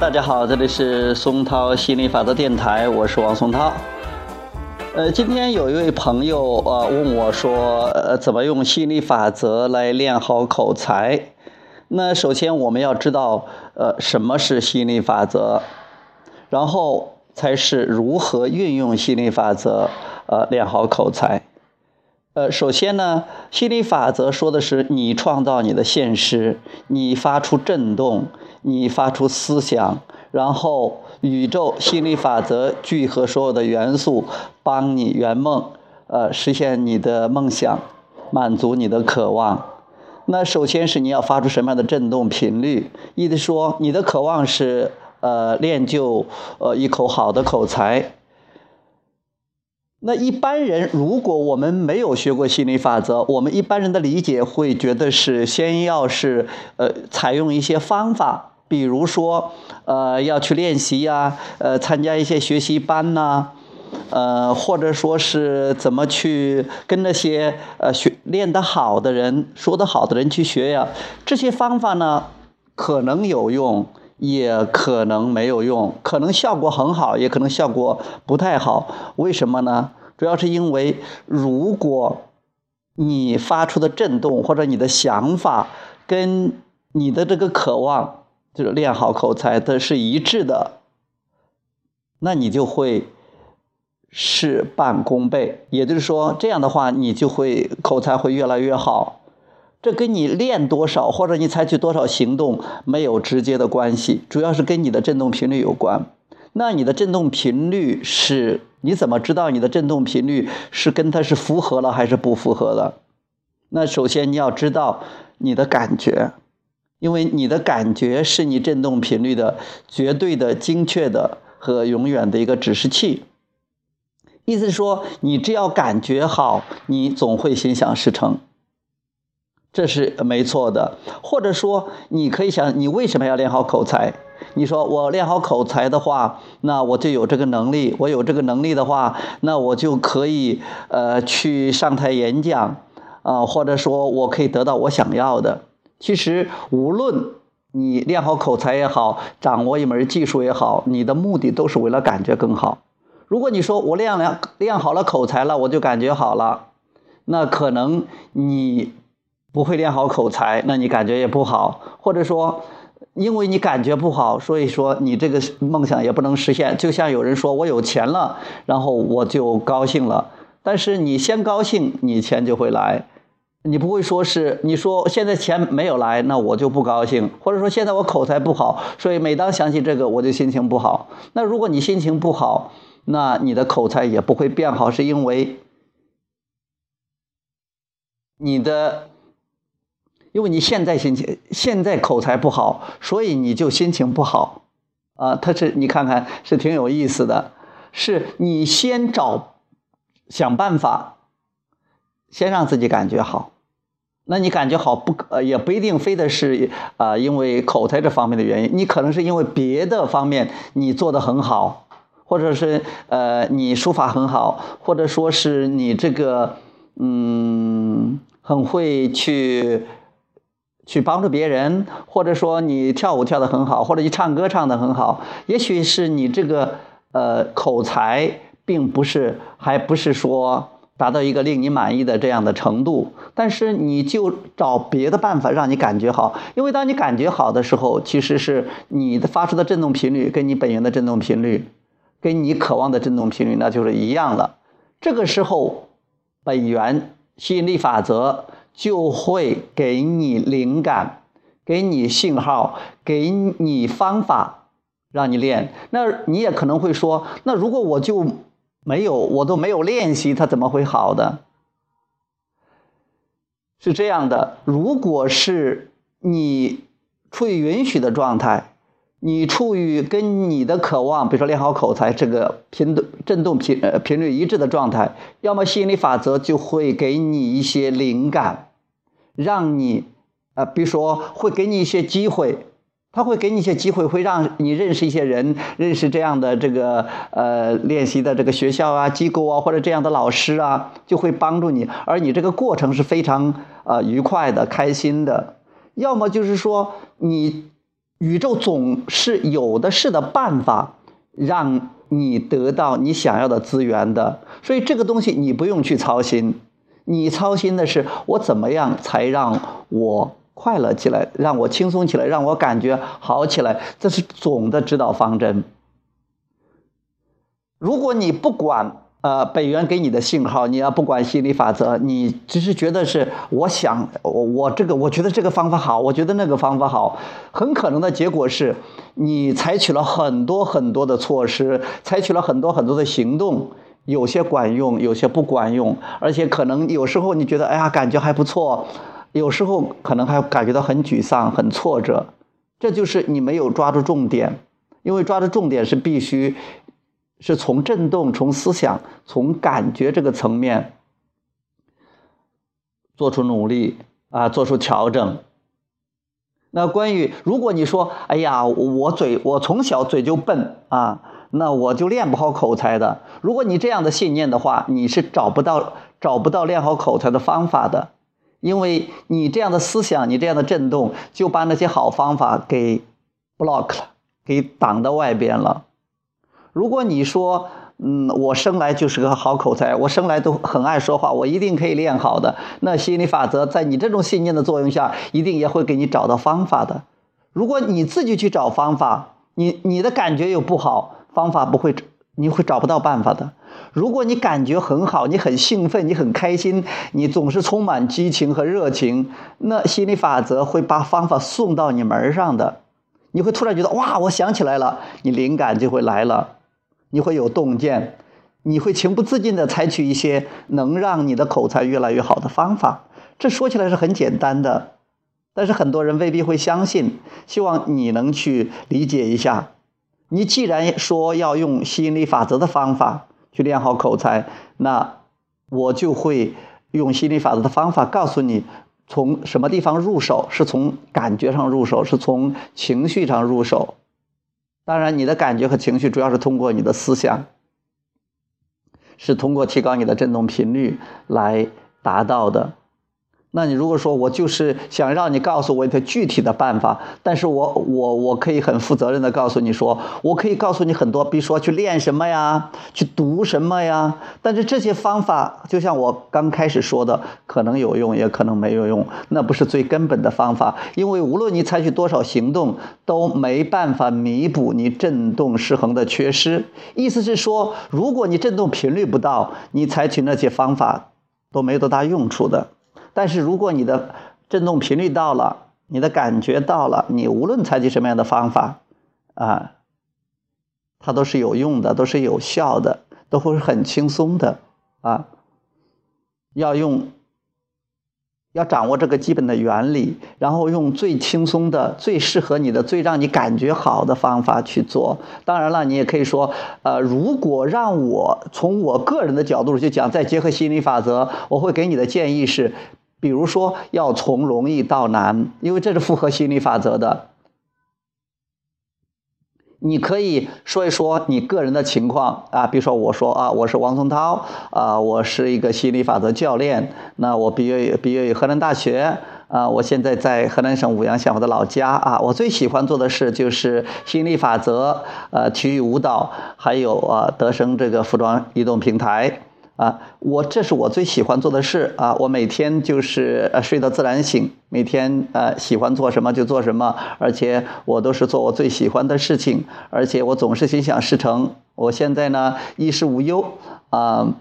大家好，这里是松涛心理法则电台，我是王松涛。呃，今天有一位朋友呃问我说，呃，怎么用心理法则来练好口才？那首先我们要知道，呃，什么是心理法则，然后才是如何运用心理法则，呃，练好口才。呃，首先呢，心理法则说的是你创造你的现实，你发出震动，你发出思想，然后。宇宙心理法则聚合所有的元素，帮你圆梦，呃，实现你的梦想，满足你的渴望。那首先是你要发出什么样的振动频率？意思说，你的渴望是呃练就呃一口好的口才。那一般人，如果我们没有学过心理法则，我们一般人的理解会觉得是先要是呃采用一些方法。比如说，呃，要去练习呀，呃，参加一些学习班呐，呃，或者说是怎么去跟那些呃学练得好的人、说得好的人去学呀？这些方法呢，可能有用，也可能没有用，可能效果很好，也可能效果不太好。为什么呢？主要是因为，如果你发出的震动或者你的想法跟你的这个渴望。就是练好口才的是一致的，那你就会事半功倍。也就是说，这样的话，你就会口才会越来越好。这跟你练多少或者你采取多少行动没有直接的关系，主要是跟你的振动频率有关。那你的振动频率是？你怎么知道你的振动频率是跟它是符合了还是不符合的？那首先你要知道你的感觉。因为你的感觉是你振动频率的绝对的精确的和永远的一个指示器，意思是说，你只要感觉好，你总会心想事成，这是没错的。或者说，你可以想，你为什么要练好口才？你说我练好口才的话，那我就有这个能力，我有这个能力的话，那我就可以呃去上台演讲啊，或者说我可以得到我想要的。其实，无论你练好口才也好，掌握一门技术也好，你的目的都是为了感觉更好。如果你说我练了练好了口才了，我就感觉好了，那可能你不会练好口才，那你感觉也不好。或者说，因为你感觉不好，所以说你这个梦想也不能实现。就像有人说我有钱了，然后我就高兴了，但是你先高兴，你钱就会来。你不会说是你说现在钱没有来，那我就不高兴，或者说现在我口才不好，所以每当想起这个我就心情不好。那如果你心情不好，那你的口才也不会变好，是因为你的，因为你现在心情现在口才不好，所以你就心情不好啊。他是你看看是挺有意思的，是你先找想办法，先让自己感觉好。那你感觉好不？呃，也不一定非得是啊，因为口才这方面的原因，你可能是因为别的方面你做的很好，或者是呃你书法很好，或者说是你这个嗯很会去去帮助别人，或者说你跳舞跳的很好，或者你唱歌唱的很好，也许是你这个呃口才并不是，还不是说。达到一个令你满意的这样的程度，但是你就找别的办法让你感觉好，因为当你感觉好的时候，其实是你的发出的振动频率跟你本源的振动频率，跟你渴望的振动频率那就是一样了。这个时候，本源吸引力法则就会给你灵感，给你信号，给你方法让你练。那你也可能会说，那如果我就。没有，我都没有练习，它怎么会好的？是这样的，如果是你处于允许的状态，你处于跟你的渴望，比如说练好口才这个频度振动频呃频率一致的状态，要么吸引力法则就会给你一些灵感，让你呃，比如说会给你一些机会。他会给你一些机会，会让你认识一些人，认识这样的这个呃练习的这个学校啊、机构啊，或者这样的老师啊，就会帮助你。而你这个过程是非常呃愉快的、开心的。要么就是说你宇宙总是有的是的办法，让你得到你想要的资源的。所以这个东西你不用去操心，你操心的是我怎么样才让我快乐起来，让我轻松起来，让我感觉好起来。这是总的指导方针。如果你不管。呃，北元给你的信号，你要不管心理法则，你只是觉得是我想我我这个，我觉得这个方法好，我觉得那个方法好，很可能的结果是，你采取了很多很多的措施，采取了很多很多的行动，有些管用，有些不管用，而且可能有时候你觉得哎呀感觉还不错，有时候可能还感觉到很沮丧、很挫折，这就是你没有抓住重点，因为抓住重点是必须。是从震动、从思想、从感觉这个层面做出努力啊，做出调整。那关于如果你说，哎呀，我嘴我从小嘴就笨啊，那我就练不好口才的。如果你这样的信念的话，你是找不到找不到练好口才的方法的，因为你这样的思想，你这样的震动，就把那些好方法给 block 了，给挡到外边了。如果你说，嗯，我生来就是个好口才，我生来都很爱说话，我一定可以练好的。那心理法则在你这种信念的作用下，一定也会给你找到方法的。如果你自己去找方法，你你的感觉又不好，方法不会，你会找不到办法的。如果你感觉很好，你很兴奋，你很开心，你总是充满激情和热情，那心理法则会把方法送到你门上的。你会突然觉得哇，我想起来了，你灵感就会来了。你会有洞见，你会情不自禁地采取一些能让你的口才越来越好的方法。这说起来是很简单的，但是很多人未必会相信。希望你能去理解一下。你既然说要用吸引力法则的方法去练好口才，那我就会用吸引力法则的方法告诉你，从什么地方入手，是从感觉上入手，是从情绪上入手。当然，你的感觉和情绪主要是通过你的思想，是通过提高你的振动频率来达到的。那你如果说我就是想让你告诉我一个具体的办法，但是我我我可以很负责任的告诉你说，我可以告诉你很多，比如说去练什么呀，去读什么呀。但是这些方法，就像我刚开始说的，可能有用，也可能没有用，那不是最根本的方法，因为无论你采取多少行动，都没办法弥补你振动失衡的缺失。意思是说，如果你振动频率不到，你采取那些方法都没多大用处的。但是如果你的振动频率到了，你的感觉到了，你无论采取什么样的方法，啊，它都是有用的，都是有效的，都会很轻松的啊。要用，要掌握这个基本的原理，然后用最轻松的、最适合你的、最让你感觉好的方法去做。当然了，你也可以说，呃，如果让我从我个人的角度去讲，再结合心理法则，我会给你的建议是。比如说，要从容易到难，因为这是符合心理法则的。你可以说一说你个人的情况啊，比如说我说啊，我是王松涛啊，我是一个心理法则教练。那我毕业于毕业于河南大学啊，我现在在河南省舞阳县我的老家啊，我最喜欢做的事就是心理法则、呃体育舞蹈，还有啊德生这个服装移动平台。啊，我这是我最喜欢做的事啊！我每天就是呃睡到自然醒，每天呃喜欢做什么就做什么，而且我都是做我最喜欢的事情，而且我总是心想事成。我现在呢衣食无忧啊，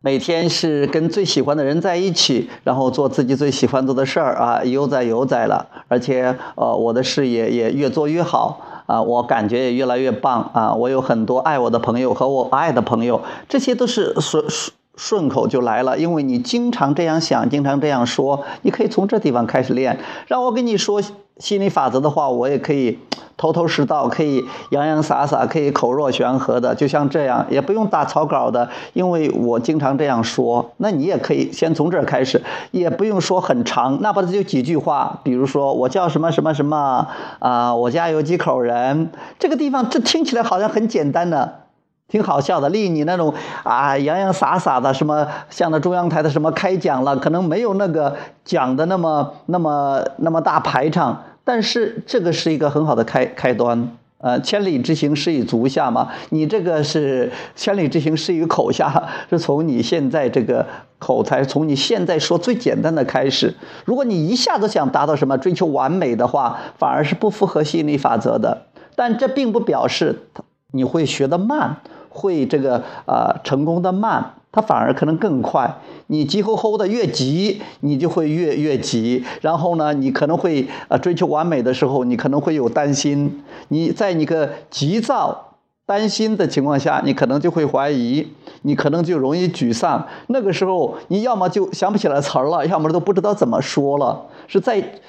每天是跟最喜欢的人在一起，然后做自己最喜欢做的事儿啊，悠哉悠哉了，而且呃我的事业也越做越好。啊，我感觉也越来越棒啊！我有很多爱我的朋友和我爱的朋友，这些都是顺顺顺口就来了，因为你经常这样想，经常这样说，你可以从这地方开始练。让我跟你说。心理法则的话，我也可以 头头是道，可以洋洋洒洒，可以口若悬河的，就像这样，也不用打草稿的，因为我经常这样说。那你也可以先从这儿开始，也不用说很长，哪怕就几句话，比如说我叫什么什么什么啊，我家有几口人，这个地方这听起来好像很简单的。挺好笑的，离你那种啊洋洋洒洒的什么，像那中央台的什么开讲了，可能没有那个讲的那么那么那么大排场，但是这个是一个很好的开开端。呃，千里之行，始于足下嘛。你这个是千里之行，始于口下，是从你现在这个口才，从你现在说最简单的开始。如果你一下子想达到什么追求完美的话，反而是不符合吸引力法则的。但这并不表示你会学得慢，会这个呃成功的慢。它反而可能更快。你急吼吼的越急，你就会越越急。然后呢，你可能会呃追求完美的时候，你可能会有担心。你在你个急躁、担心的情况下，你可能就会怀疑，你可能就容易沮丧。那个时候，你要么就想不起来词儿了，要么都不知道怎么说了。是在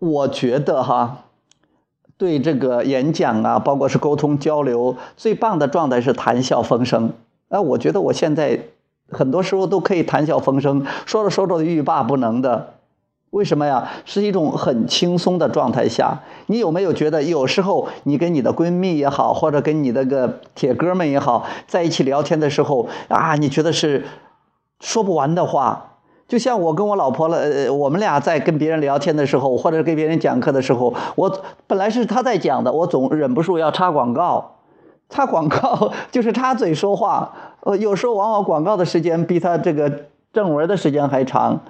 我觉得哈，对这个演讲啊，包括是沟通交流，最棒的状态是谈笑风生。哎，我觉得我现在很多时候都可以谈笑风生，说着说着欲罢不能的。为什么呀？是一种很轻松的状态下。你有没有觉得，有时候你跟你的闺蜜也好，或者跟你那个铁哥们也好，在一起聊天的时候啊，你觉得是说不完的话？就像我跟我老婆了，呃，我们俩在跟别人聊天的时候，或者跟别人讲课的时候，我本来是他在讲的，我总忍不住要插广告。插广告 就是插嘴说话，呃，有时候往往广告的时间比他这个正文的时间还长，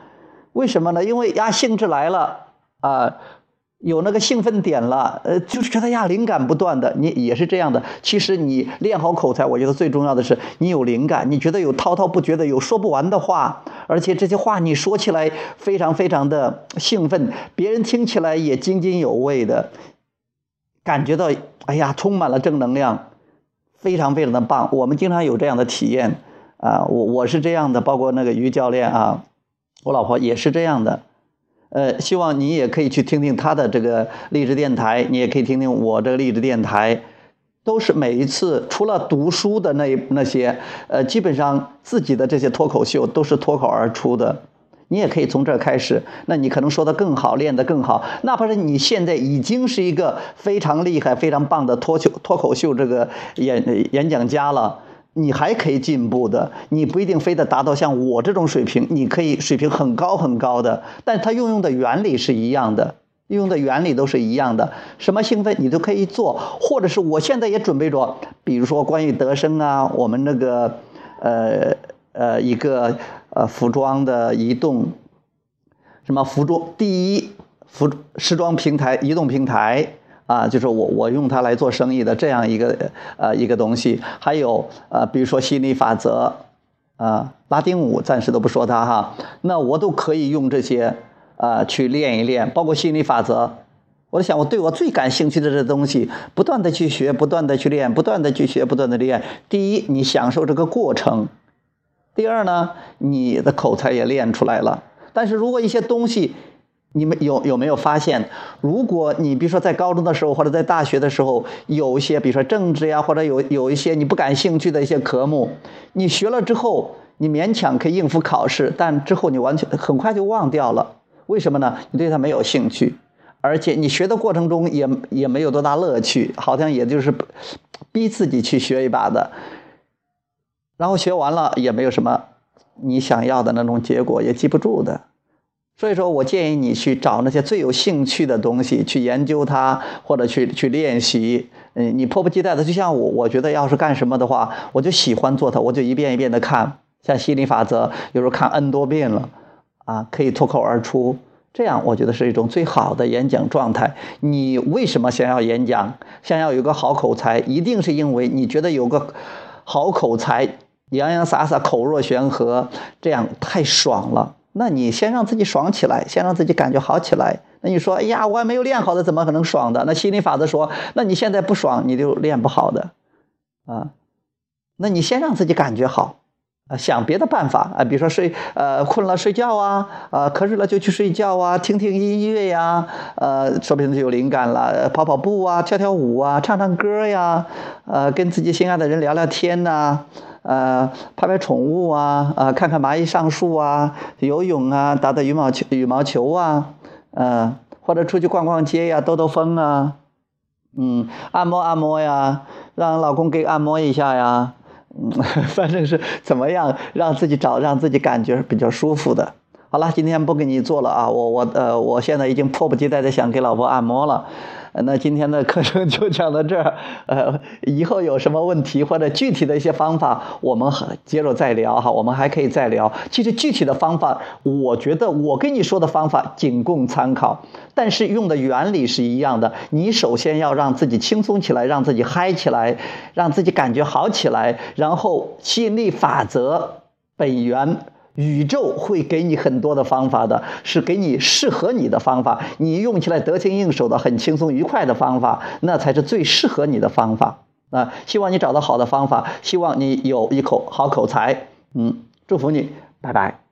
为什么呢？因为呀，兴致来了啊，有那个兴奋点了，呃，就是觉得呀，灵感不断的。你也是这样的。其实你练好口才，我觉得最重要的是你有灵感，你觉得有滔滔不绝的、有说不完的话，而且这些话你说起来非常非常的兴奋，别人听起来也津津有味的，感觉到哎呀，充满了正能量。非常非常的棒，我们经常有这样的体验啊，我我是这样的，包括那个于教练啊，我老婆也是这样的，呃，希望你也可以去听听他的这个励志电台，你也可以听听我这个励志电台，都是每一次除了读书的那那些，呃，基本上自己的这些脱口秀都是脱口而出的。你也可以从这儿开始，那你可能说的更好，练得更好。哪怕是你现在已经是一个非常厉害、非常棒的脱口脱口秀这个演演讲家了，你还可以进步的。你不一定非得达到像我这种水平，你可以水平很高很高的。但它运用的原理是一样的，运用的原理都是一样的。什么兴奋你都可以做，或者是我现在也准备着，比如说关于德生啊，我们那个呃。呃，一个呃服装的移动，什么服装第一服时装平台移动平台啊，就是我我用它来做生意的这样一个呃一个东西。还有呃，比如说吸引力法则啊，拉丁舞暂时都不说它哈，那我都可以用这些啊去练一练，包括吸引力法则。我想，我对我最感兴趣的这东西，不断的去学，不断的去练，不断的去学，不断的练。第一，你享受这个过程。第二呢，你的口才也练出来了。但是如果一些东西，你们有有没有发现？如果你比如说在高中的时候或者在大学的时候，有一些比如说政治呀，或者有有一些你不感兴趣的一些科目，你学了之后，你勉强可以应付考试，但之后你完全很快就忘掉了。为什么呢？你对它没有兴趣，而且你学的过程中也也没有多大乐趣，好像也就是逼自己去学一把的。然后学完了也没有什么你想要的那种结果，也记不住的。所以说我建议你去找那些最有兴趣的东西去研究它，或者去去练习。嗯，你迫不及待的，就像我，我觉得要是干什么的话，我就喜欢做它，我就一遍一遍的看。像心理法则，有时候看 N 多遍了，啊，可以脱口而出。这样我觉得是一种最好的演讲状态。你为什么想要演讲？想要有个好口才，一定是因为你觉得有个好口才。洋洋洒洒，口若悬河，这样太爽了。那你先让自己爽起来，先让自己感觉好起来。那你说，哎呀，我还没有练好的，怎么可能爽的？那心理法则说，那你现在不爽，你就练不好的，啊。那你先让自己感觉好，啊，想别的办法啊，比如说睡，呃，困了睡觉啊，啊，瞌睡了就去睡觉啊，听听音乐呀，呃，说不定就有灵感了。跑跑步啊，跳跳舞啊，唱唱歌呀，呃，跟自己心爱的人聊聊天呐。呃，拍拍宠物啊，呃，看看蚂蚁上树啊，游泳啊，打打羽毛球，羽毛球啊，呃，或者出去逛逛街呀，兜兜风啊，嗯，按摩按摩呀，让老公给按摩一下呀，嗯，反正是怎么样让自己找让自己感觉比较舒服的。好了，今天不给你做了啊，我我呃，我现在已经迫不及待的想给老婆按摩了。那今天的课程就讲到这儿，呃，以后有什么问题或者具体的一些方法，我们接着再聊哈，我们还可以再聊。其实具体的方法，我觉得我跟你说的方法仅供参考，但是用的原理是一样的。你首先要让自己轻松起来，让自己嗨起来，让自己感觉好起来，然后吸引力法则本源。宇宙会给你很多的方法的，是给你适合你的方法，你用起来得心应手的、很轻松愉快的方法，那才是最适合你的方法啊！希望你找到好的方法，希望你有一口好口才，嗯，祝福你，拜拜。